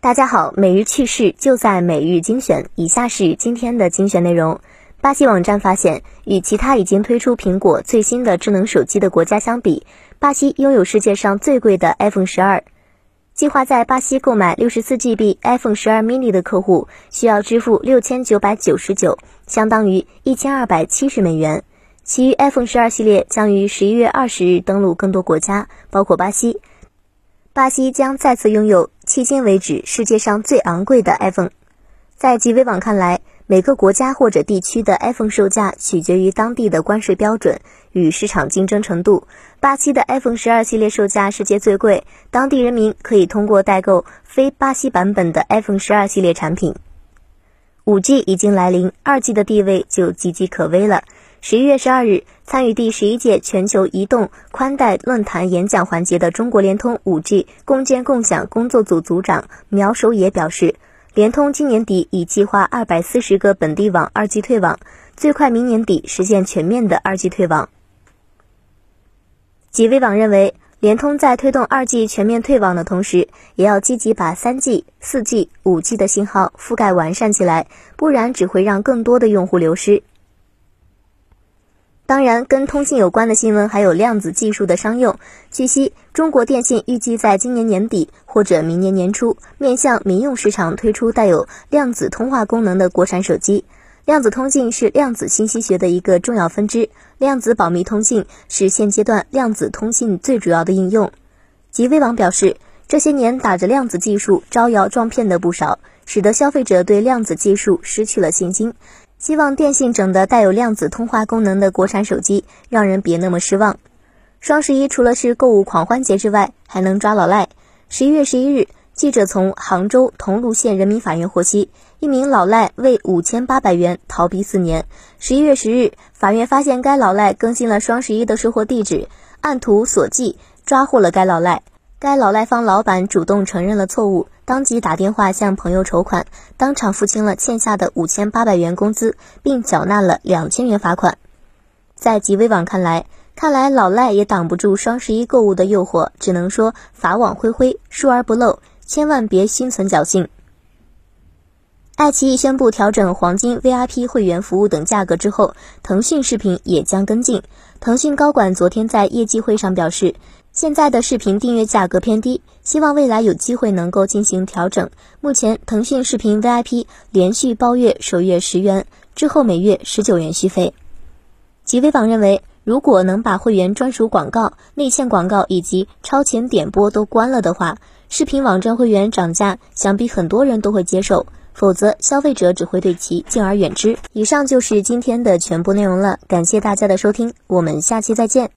大家好，每日趣事就在每日精选。以下是今天的精选内容。巴西网站发现，与其他已经推出苹果最新的智能手机的国家相比，巴西拥有世界上最贵的 iPhone 十二。计划在巴西购买六十四 GB iPhone 十二 mini 的客户需要支付六千九百九十九，相当于一千二百七十美元。其余 iPhone 十二系列将于十一月二十日登陆更多国家，包括巴西。巴西将再次拥有迄今为止世界上最昂贵的 iPhone。在极微网看来，每个国家或者地区的 iPhone 售价取决于当地的关税标准与市场竞争程度。巴西的 iPhone 十二系列售价世界最贵，当地人民可以通过代购非巴西版本的 iPhone 十二系列产品。五 G 已经来临，二 G 的地位就岌岌可危了。十一月十二日，参与第十一届全球移动宽带论坛演讲环节的中国联通五 G 共建共享工作组组长苗守野表示，联通今年底已计划二百四十个本地网二 G 退网，最快明年底实现全面的二 G 退网。极微网认为，联通在推动二 G 全面退网的同时，也要积极把三 G、四 G、五 G 的信号覆盖完善起来，不然只会让更多的用户流失。当然，跟通信有关的新闻还有量子技术的商用。据悉，中国电信预计在今年年底或者明年年初，面向民用市场推出带有量子通话功能的国产手机。量子通信是量子信息学的一个重要分支，量子保密通信是现阶段量子通信最主要的应用。极微网表示，这些年打着量子技术招摇撞骗的不少，使得消费者对量子技术失去了信心。希望电信整的带有量子通话功能的国产手机，让人别那么失望。双十一除了是购物狂欢节之外，还能抓老赖。十一月十一日，记者从杭州桐庐县人民法院获悉，一名老赖为五千八百元逃避四年。十一月十日，法院发现该老赖更新了双十一的收货地址，按图索骥，抓获了该老赖。该老赖方老板主动承认了错误，当即打电话向朋友筹款，当场付清了欠下的五千八百元工资，并缴纳了两千元罚款。在极微网看来，看来老赖也挡不住双十一购物的诱惑，只能说法网恢恢，疏而不漏，千万别心存侥幸。爱奇艺宣布调整黄金 VIP 会员服务等价格之后，腾讯视频也将跟进。腾讯高管昨天在业绩会上表示。现在的视频订阅价格偏低，希望未来有机会能够进行调整。目前，腾讯视频 VIP 连续包月首月十元，之后每月十九元续费。极微网认为，如果能把会员专属广告、内嵌广告以及超前点播都关了的话，视频网站会员涨价，想必很多人都会接受。否则，消费者只会对其敬而远之。以上就是今天的全部内容了，感谢大家的收听，我们下期再见。